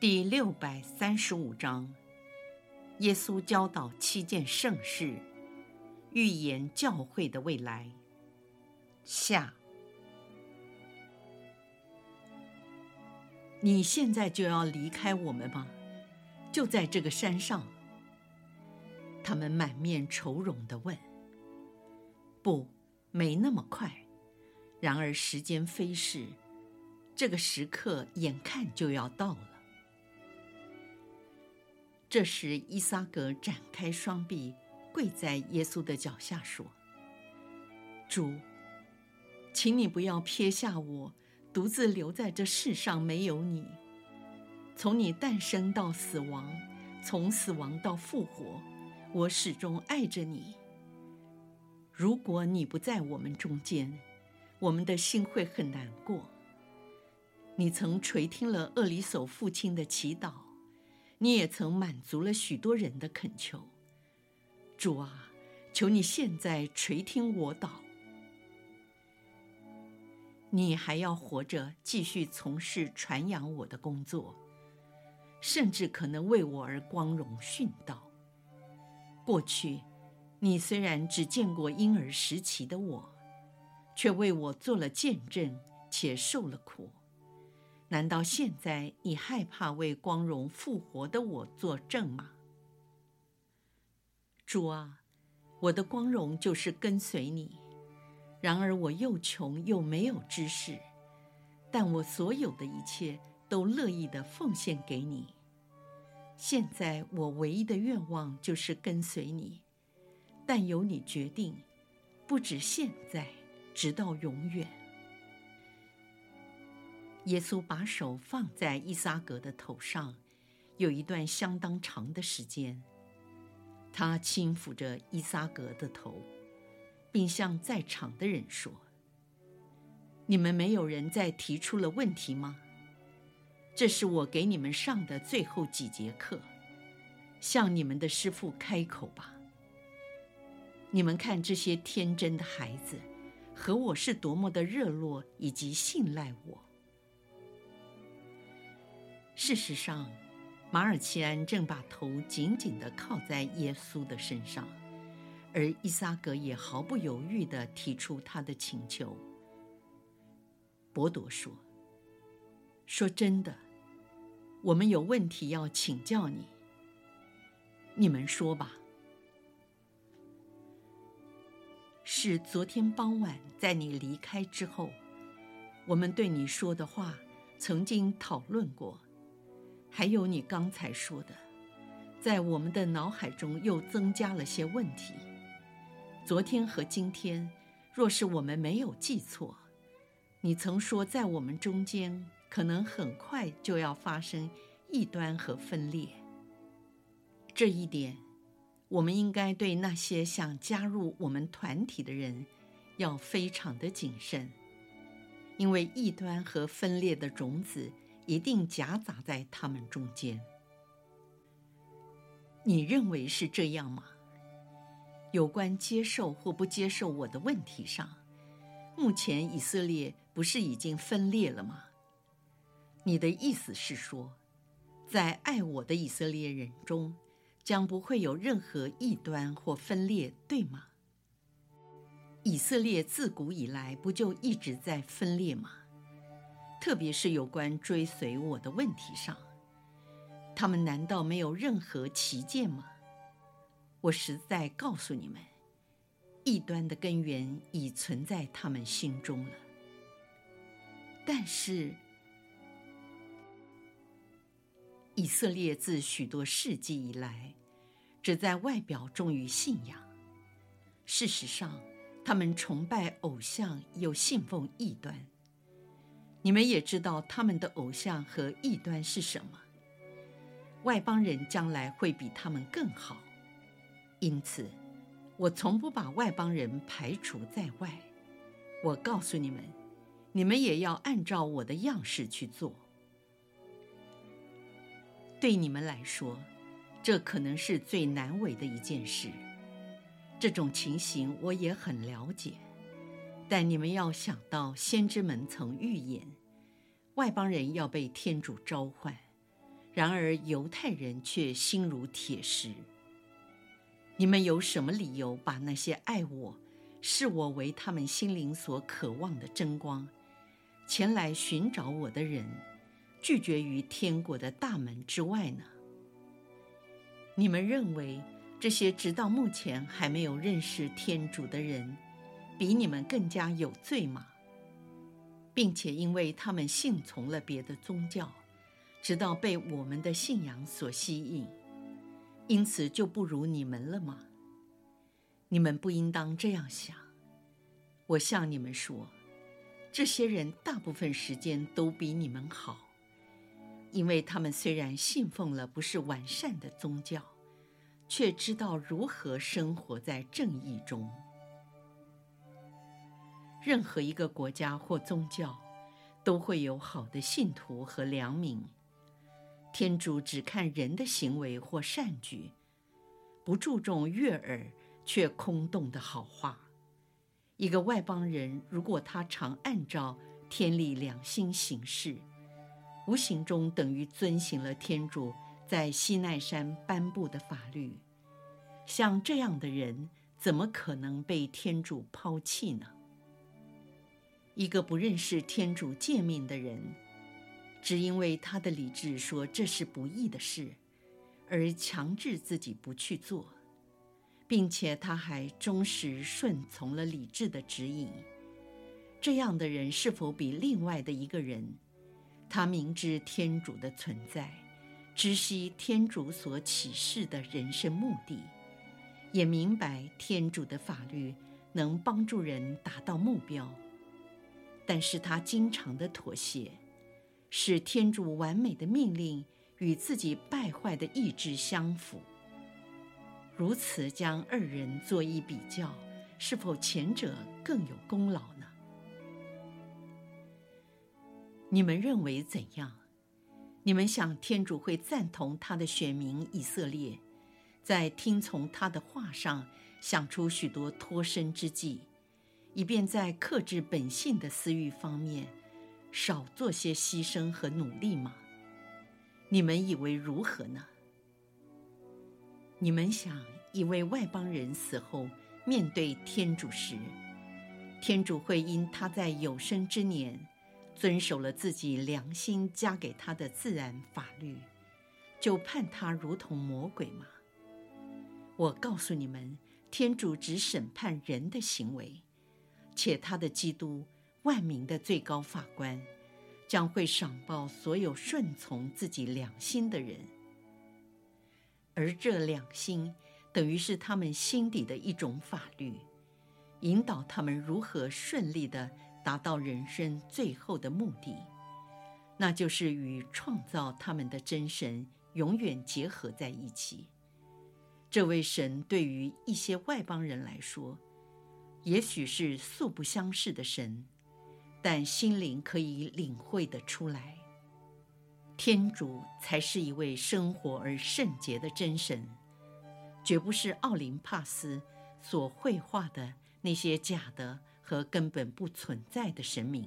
第六百三十五章，耶稣教导七件圣事，预言教会的未来。下，你现在就要离开我们吗？就在这个山上。他们满面愁容地问：“不，没那么快。然而时间飞逝，这个时刻眼看就要到了。”这时，伊撒格展开双臂，跪在耶稣的脚下说：“主，请你不要撇下我，独自留在这世上没有你。从你诞生到死亡，从死亡到复活，我始终爱着你。如果你不在我们中间，我们的心会很难过。你曾垂听了厄里叟父亲的祈祷。”你也曾满足了许多人的恳求，主啊，求你现在垂听我祷。你还要活着，继续从事传扬我的工作，甚至可能为我而光荣殉道。过去，你虽然只见过婴儿时期的我，却为我做了见证，且受了苦。难道现在你害怕为光荣复活的我作证吗？主啊，我的光荣就是跟随你。然而我又穷又没有知识，但我所有的一切都乐意地奉献给你。现在我唯一的愿望就是跟随你，但由你决定，不止现在，直到永远。耶稣把手放在伊撒格的头上，有一段相当长的时间。他轻抚着伊撒格的头，并向在场的人说：“你们没有人再提出了问题吗？这是我给你们上的最后几节课，向你们的师傅开口吧。你们看这些天真的孩子，和我是多么的热络以及信赖我。”事实上，马尔齐安正把头紧紧地靠在耶稣的身上，而伊萨格也毫不犹豫地提出他的请求。博多说：“说真的，我们有问题要请教你。你们说吧。是昨天傍晚在你离开之后，我们对你说的话曾经讨论过。”还有你刚才说的，在我们的脑海中又增加了些问题。昨天和今天，若是我们没有记错，你曾说在我们中间可能很快就要发生异端和分裂。这一点，我们应该对那些想加入我们团体的人要非常的谨慎，因为异端和分裂的种子。一定夹杂在他们中间。你认为是这样吗？有关接受或不接受我的问题上，目前以色列不是已经分裂了吗？你的意思是说，在爱我的以色列人中，将不会有任何异端或分裂，对吗？以色列自古以来不就一直在分裂吗？特别是有关追随我的问题上，他们难道没有任何歧见吗？我实在告诉你们，异端的根源已存在他们心中了。但是，以色列自许多世纪以来，只在外表忠于信仰，事实上，他们崇拜偶像，又信奉异端。你们也知道他们的偶像和异端是什么？外邦人将来会比他们更好。因此，我从不把外邦人排除在外。我告诉你们，你们也要按照我的样式去做。对你们来说，这可能是最难为的一件事。这种情形我也很了解，但你们要想到，先知们曾预言，外邦人要被天主召唤，然而犹太人却心如铁石。你们有什么理由把那些爱我、视我为他们心灵所渴望的真光，前来寻找我的人，拒绝于天国的大门之外呢？你们认为这些直到目前还没有认识天主的人，比你们更加有罪吗？并且因为他们信从了别的宗教，直到被我们的信仰所吸引。因此就不如你们了吗？你们不应当这样想。我向你们说，这些人大部分时间都比你们好，因为他们虽然信奉了不是完善的宗教，却知道如何生活在正义中。任何一个国家或宗教，都会有好的信徒和良民。天主只看人的行为或善举，不注重悦耳却空洞的好话。一个外邦人，如果他常按照天理良心行事，无形中等于遵行了天主在西奈山颁布的法律。像这样的人，怎么可能被天主抛弃呢？一个不认识天主诫命的人，只因为他的理智说这是不义的事，而强制自己不去做，并且他还忠实顺从了理智的指引。这样的人是否比另外的一个人，他明知天主的存在，知悉天主所启示的人生目的，也明白天主的法律能帮助人达到目标，但是他经常的妥协。使天主完美的命令与自己败坏的意志相符，如此将二人做一比较，是否前者更有功劳呢？你们认为怎样？你们想天主会赞同他的选民以色列，在听从他的话上想出许多脱身之计，以便在克制本性的私欲方面，少做些牺牲和努力吗？你们以为如何呢？你们想，一位外邦人死后面对天主时，天主会因他在有生之年遵守了自己良心加给他的自然法律，就判他如同魔鬼吗？我告诉你们，天主只审判人的行为，且他的基督。万民的最高法官将会赏报所有顺从自己良心的人，而这良心等于是他们心底的一种法律，引导他们如何顺利地达到人生最后的目的，那就是与创造他们的真神永远结合在一起。这位神对于一些外邦人来说，也许是素不相识的神。但心灵可以领会得出来，天主才是一位生活而圣洁的真神，绝不是奥林帕斯所绘画的那些假的和根本不存在的神明。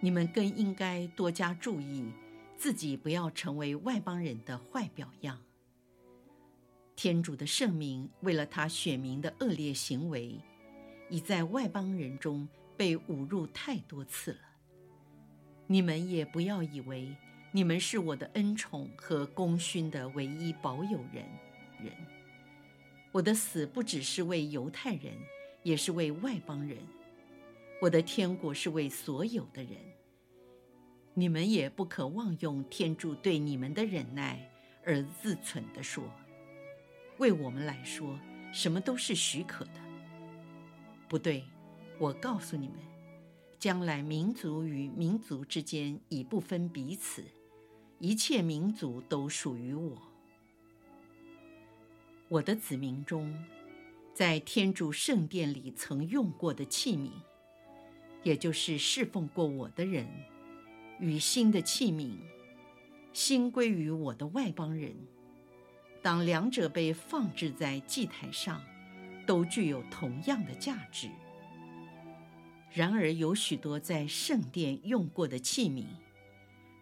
你们更应该多加注意，自己不要成为外邦人的坏表样。天主的圣名为了他选民的恶劣行为。已在外邦人中被侮辱太多次了。你们也不要以为你们是我的恩宠和功勋的唯一保有人。人，我的死不只是为犹太人，也是为外邦人。我的天国是为所有的人。你们也不可妄用天主对你们的忍耐而自存地说：为我们来说，什么都是许可的。不对，我告诉你们，将来民族与民族之间已不分彼此，一切民族都属于我。我的子民中，在天主圣殿里曾用过的器皿，也就是侍奉过我的人，与新的器皿，新归于我的外邦人，当两者被放置在祭台上，都具有同样的价值。然而，有许多在圣殿用过的器皿，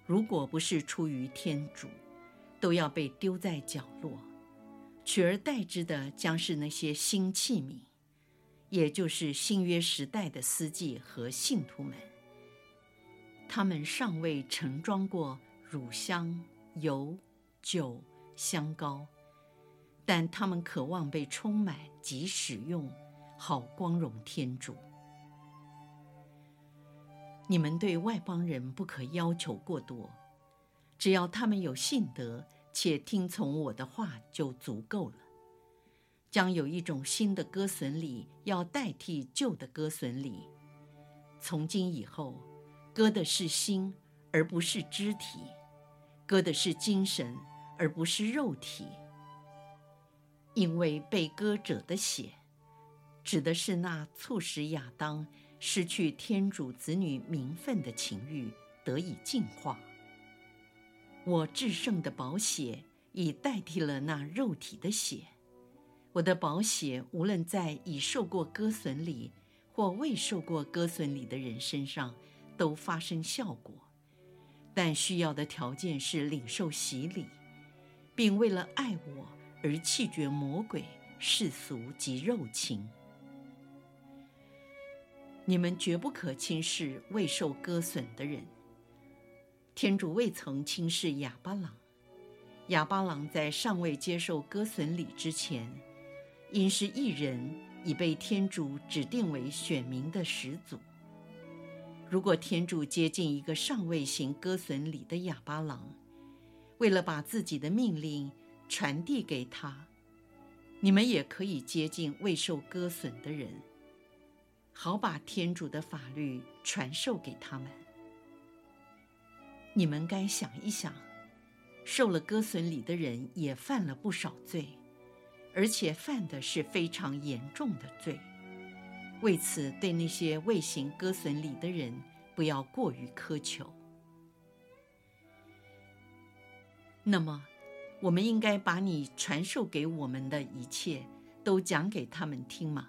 如果不是出于天主，都要被丢在角落，取而代之的将是那些新器皿，也就是新约时代的司祭和信徒们。他们尚未盛装过乳香、油、酒、香膏，但他们渴望被充满及使用，好光荣天主。你们对外邦人不可要求过多，只要他们有信德且听从我的话就足够了。将有一种新的割损礼要代替旧的割损礼。从今以后，割的是心，而不是肢体；割的是精神，而不是肉体。因为被割者的血，指的是那促使亚当。失去天主子女名分的情欲得以净化。我至圣的宝血已代替了那肉体的血。我的宝血无论在已受过割损礼或未受过割损礼的人身上都发生效果，但需要的条件是领受洗礼，并为了爱我而弃绝魔鬼、世俗及肉情。你们绝不可轻视未受割损的人。天主未曾轻视哑巴郎，哑巴郎在尚未接受割损礼之前，因是一人，已被天主指定为选民的始祖。如果天主接近一个尚未行割损礼的哑巴郎，为了把自己的命令传递给他，你们也可以接近未受割损的人。好把天主的法律传授给他们。你们该想一想，受了割损礼的人也犯了不少罪，而且犯的是非常严重的罪。为此，对那些未行割损礼的人，不要过于苛求。那么，我们应该把你传授给我们的一切，都讲给他们听吗？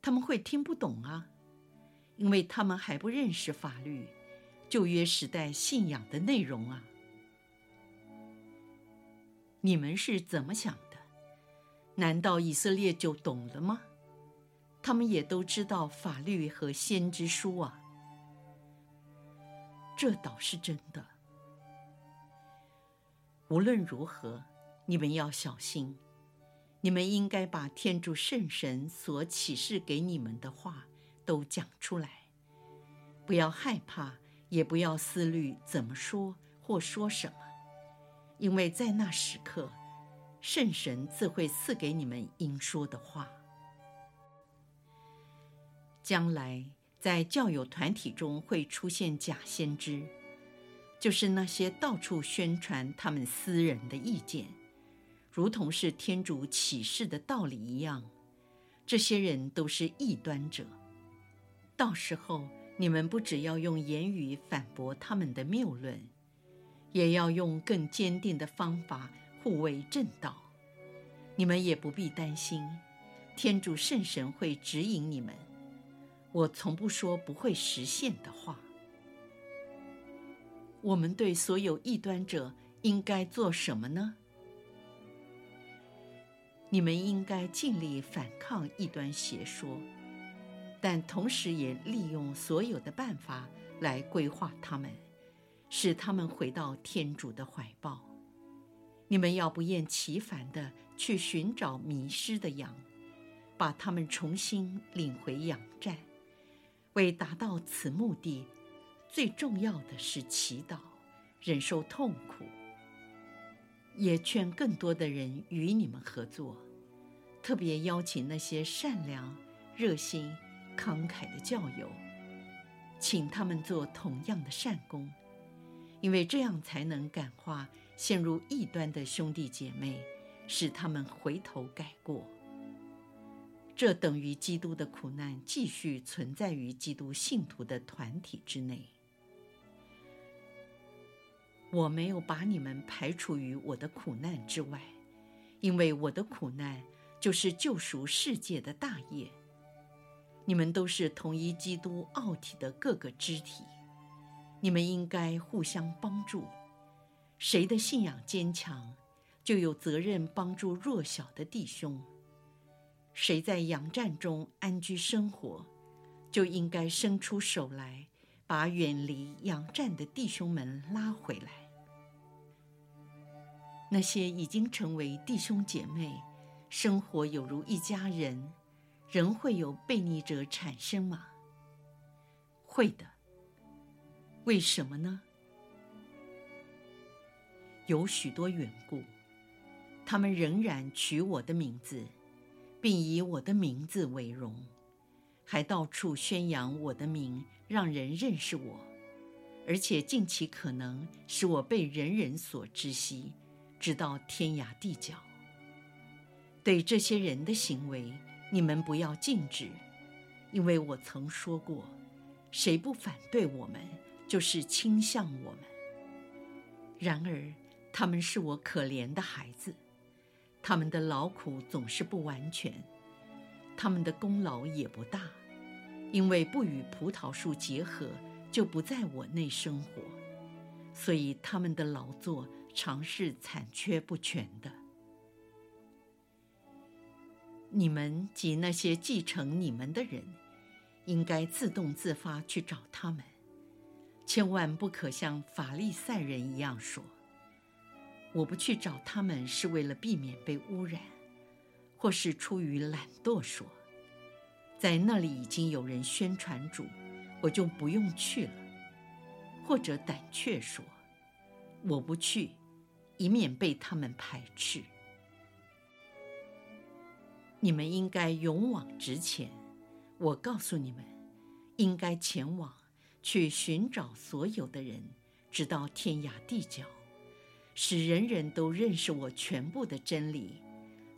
他们会听不懂啊，因为他们还不认识法律，旧约时代信仰的内容啊。你们是怎么想的？难道以色列就懂了吗？他们也都知道法律和先知书啊。这倒是真的。无论如何，你们要小心。你们应该把天主圣神所启示给你们的话都讲出来，不要害怕，也不要思虑怎么说或说什么，因为在那时刻，圣神自会赐给你们应说的话。将来在教友团体中会出现假先知，就是那些到处宣传他们私人的意见。如同是天主启示的道理一样，这些人都是异端者。到时候，你们不只要用言语反驳他们的谬论，也要用更坚定的方法护卫正道。你们也不必担心，天主圣神会指引你们。我从不说不会实现的话。我们对所有异端者应该做什么呢？你们应该尽力反抗异端邪说，但同时也利用所有的办法来规划他们，使他们回到天主的怀抱。你们要不厌其烦地去寻找迷失的羊，把他们重新领回羊站。为达到此目的，最重要的是祈祷，忍受痛苦。也劝更多的人与你们合作，特别邀请那些善良、热心、慷慨的教友，请他们做同样的善功，因为这样才能感化陷入异端的兄弟姐妹，使他们回头改过。这等于基督的苦难继续存在于基督信徒的团体之内。我没有把你们排除于我的苦难之外，因为我的苦难就是救赎世界的大业。你们都是同一基督奥体的各个肢体，你们应该互相帮助。谁的信仰坚强，就有责任帮助弱小的弟兄。谁在羊战中安居生活，就应该伸出手来，把远离羊战的弟兄们拉回来。那些已经成为弟兄姐妹，生活有如一家人，仍会有悖逆者产生吗？会的。为什么呢？有许多缘故，他们仍然取我的名字。并以我的名字为荣，还到处宣扬我的名，让人认识我，而且尽其可能使我被人人所知悉，直到天涯地角。对这些人的行为，你们不要禁止，因为我曾说过，谁不反对我们，就是倾向我们。然而，他们是我可怜的孩子。他们的劳苦总是不完全，他们的功劳也不大，因为不与葡萄树结合，就不在我内生活，所以他们的劳作常是残缺不全的。你们及那些继承你们的人，应该自动自发去找他们，千万不可像法利赛人一样说。我不去找他们，是为了避免被污染，或是出于懒惰说，在那里已经有人宣传主，我就不用去了；或者胆怯说，我不去，以免被他们排斥。你们应该勇往直前，我告诉你们，应该前往去寻找所有的人，直到天涯地角。使人人都认识我全部的真理，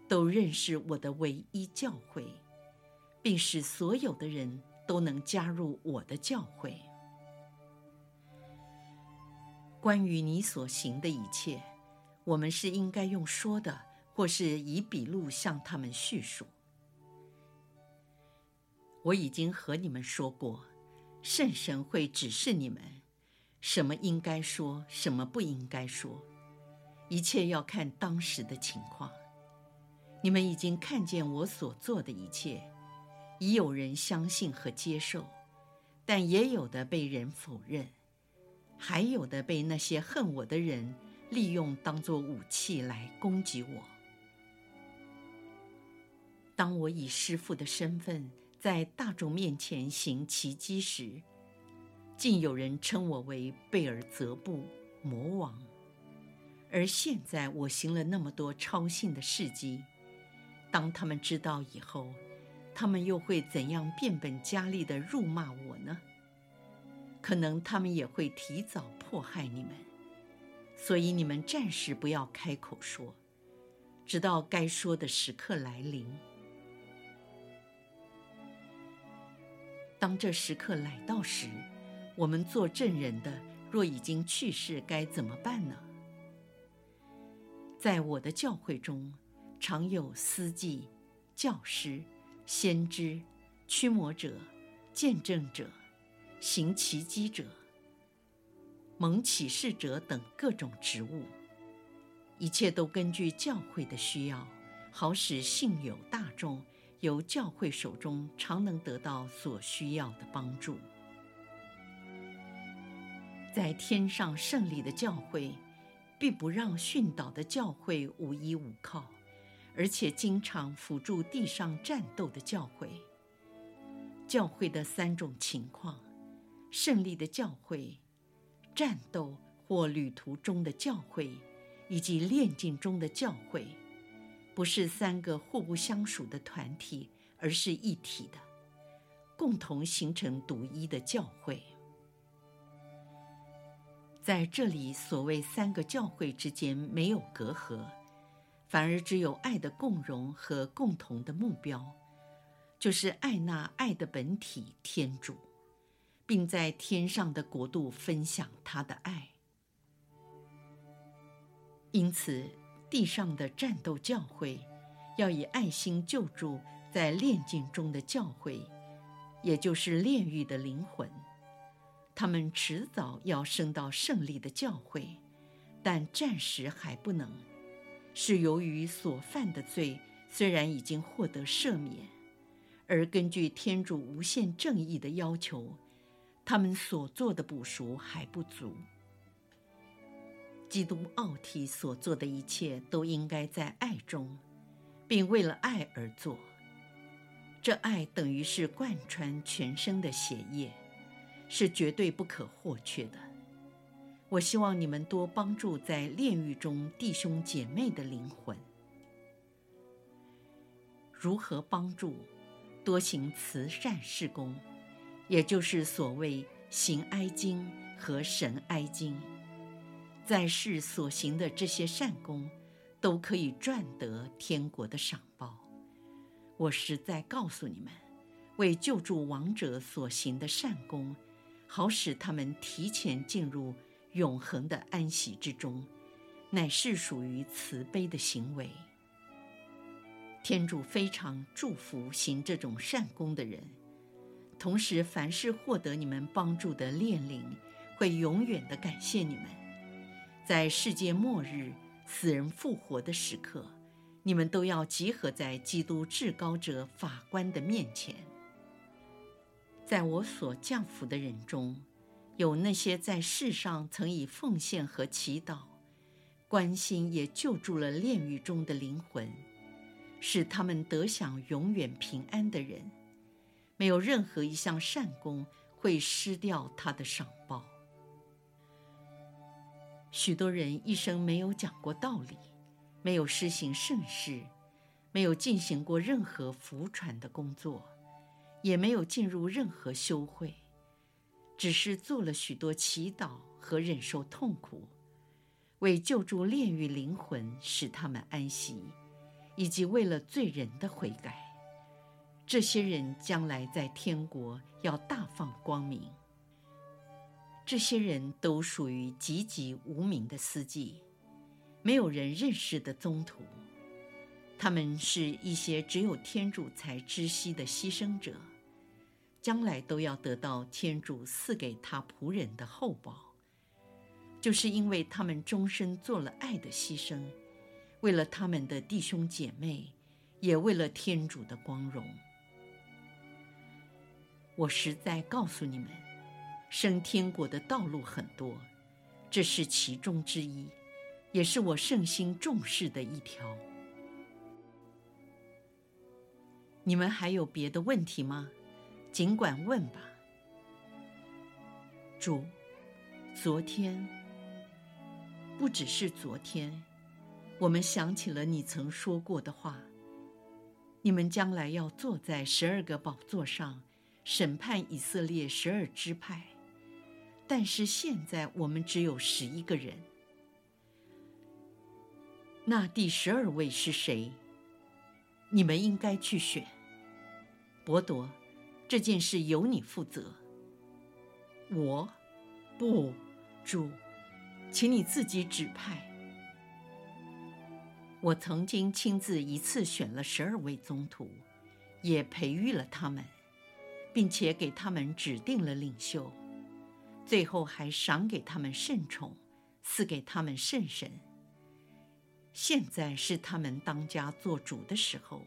都认识我的唯一教会，并使所有的人都能加入我的教会。关于你所行的一切，我们是应该用说的，或是以笔录向他们叙述。我已经和你们说过，圣神会指示你们，什么应该说，什么不应该说。一切要看当时的情况。你们已经看见我所做的一切，已有人相信和接受，但也有的被人否认，还有的被那些恨我的人利用当作武器来攻击我。当我以师父的身份在大众面前行奇迹时，竟有人称我为贝尔泽布魔王。而现在我行了那么多超信的事迹，当他们知道以后，他们又会怎样变本加厉地辱骂我呢？可能他们也会提早迫害你们，所以你们暂时不要开口说，直到该说的时刻来临。当这时刻来到时，我们做证人的若已经去世，该怎么办呢？在我的教会中，常有司祭、教师、先知、驱魔者、见证者、行奇迹者、蒙启示者等各种职务，一切都根据教会的需要，好使信友大众由教会手中常能得到所需要的帮助。在天上胜利的教会。并不让训导的教会无依无靠，而且经常辅助地上战斗的教会。教会的三种情况：胜利的教会、战斗或旅途中的教会，以及炼境中的教会，不是三个互不相属的团体，而是一体的，共同形成独一的教会。在这里，所谓三个教会之间没有隔阂，反而只有爱的共融和共同的目标，就是爱那爱的本体天主，并在天上的国度分享他的爱。因此，地上的战斗教会要以爱心救助在炼境中的教会，也就是炼狱的灵魂。他们迟早要升到胜利的教会，但暂时还不能，是由于所犯的罪虽然已经获得赦免，而根据天主无限正义的要求，他们所做的补赎还不足。基督奥体所做的一切都应该在爱中，并为了爱而做。这爱等于是贯穿全身的血液。是绝对不可或缺的。我希望你们多帮助在炼狱中弟兄姐妹的灵魂。如何帮助？多行慈善事工，也就是所谓行哀经和神哀经。在世所行的这些善功，都可以赚得天国的赏报。我实在告诉你们，为救助亡者所行的善功。好使他们提前进入永恒的安息之中，乃是属于慈悲的行为。天主非常祝福行这种善功的人，同时凡是获得你们帮助的炼灵，会永远的感谢你们。在世界末日死人复活的时刻，你们都要集合在基督至高者法官的面前。在我所降服的人中，有那些在世上曾以奉献和祈祷，关心也救助了炼狱中的灵魂，使他们得享永远平安的人。没有任何一项善功会失掉他的赏报。许多人一生没有讲过道理，没有施行圣事，没有进行过任何福传的工作。也没有进入任何修会，只是做了许多祈祷和忍受痛苦，为救助炼狱灵魂，使他们安息，以及为了罪人的悔改。这些人将来在天国要大放光明。这些人都属于籍籍无名的司机，没有人认识的宗徒。他们是一些只有天主才知悉的牺牲者，将来都要得到天主赐给他仆人的厚报，就是因为他们终身做了爱的牺牲，为了他们的弟兄姐妹，也为了天主的光荣。我实在告诉你们，升天国的道路很多，这是其中之一，也是我圣心重视的一条。你们还有别的问题吗？尽管问吧。主，昨天，不只是昨天，我们想起了你曾说过的话。你们将来要坐在十二个宝座上，审判以色列十二支派。但是现在我们只有十一个人。那第十二位是谁？你们应该去选。伯铎，这件事由你负责。我，不，主，请你自己指派。我曾经亲自一次选了十二位宗徒，也培育了他们，并且给他们指定了领袖，最后还赏给他们圣宠，赐给他们圣神。现在是他们当家做主的时候。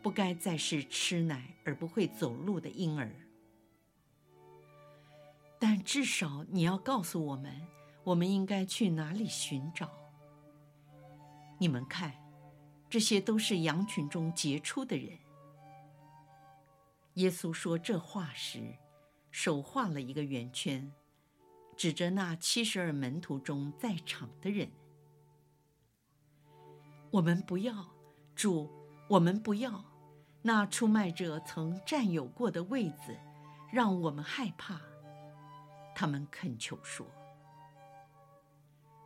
不该再是吃奶而不会走路的婴儿，但至少你要告诉我们，我们应该去哪里寻找。你们看，这些都是羊群中杰出的人。耶稣说这话时，手画了一个圆圈，指着那七十二门徒中在场的人。我们不要，主。我们不要那出卖者曾占有过的位子，让我们害怕。他们恳求说：“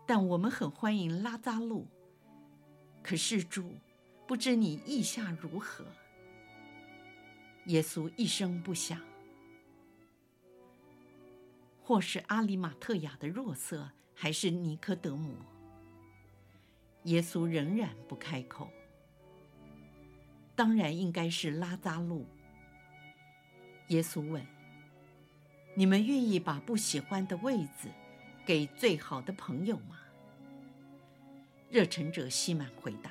但我们很欢迎拉扎路。可是主，不知你意下如何？”耶稣一声不响。或是阿里马特亚的若瑟，还是尼科德姆？耶稣仍然不开口。当然应该是拉扎路。耶稣问：“你们愿意把不喜欢的位子给最好的朋友吗？”热忱者西满回答：“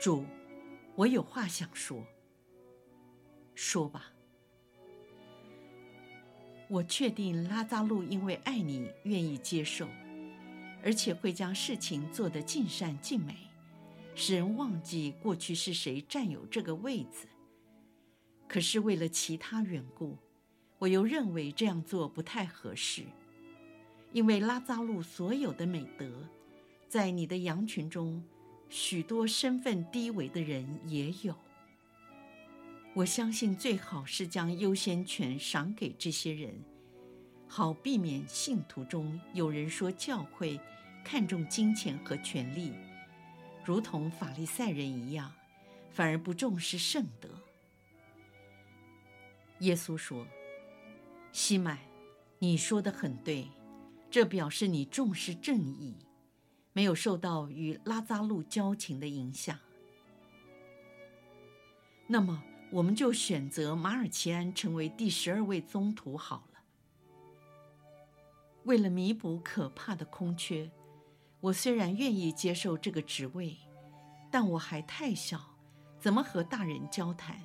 主，我有话想说。说吧。我确定拉扎路因为爱你，愿意接受，而且会将事情做得尽善尽美。”使人忘记过去是谁占有这个位子。可是为了其他缘故，我又认为这样做不太合适。因为拉扎路所有的美德，在你的羊群中，许多身份低微的人也有。我相信最好是将优先权赏给这些人，好避免信徒中有人说教会看重金钱和权力。如同法利赛人一样，反而不重视圣德。耶稣说：“西麦，你说的很对，这表示你重视正义，没有受到与拉扎路交情的影响。那么，我们就选择马尔奇安成为第十二位宗徒好了。为了弥补可怕的空缺。”我虽然愿意接受这个职位，但我还太小，怎么和大人交谈？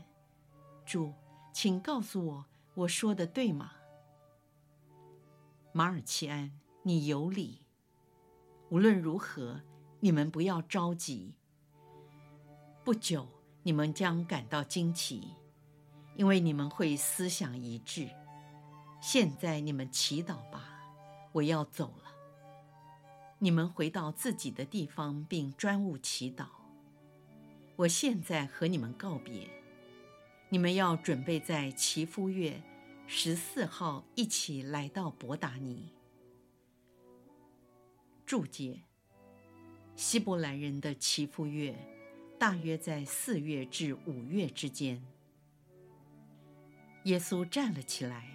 主，请告诉我，我说的对吗？马尔奇安，你有理。无论如何，你们不要着急。不久，你们将感到惊奇，因为你们会思想一致。现在你们祈祷吧，我要走了。你们回到自己的地方，并专务祈祷。我现在和你们告别。你们要准备在祈夫月十四号一起来到伯达尼。注解：希伯来人的祈夫月，大约在四月至五月之间。耶稣站了起来，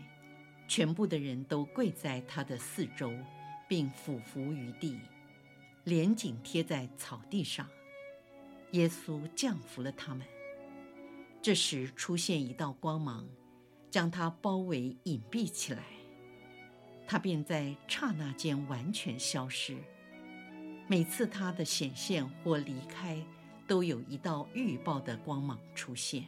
全部的人都跪在他的四周。并俯伏于地，脸紧贴在草地上。耶稣降服了他们。这时出现一道光芒，将他包围隐蔽起来。他便在刹那间完全消失。每次他的显现或离开，都有一道预报的光芒出现。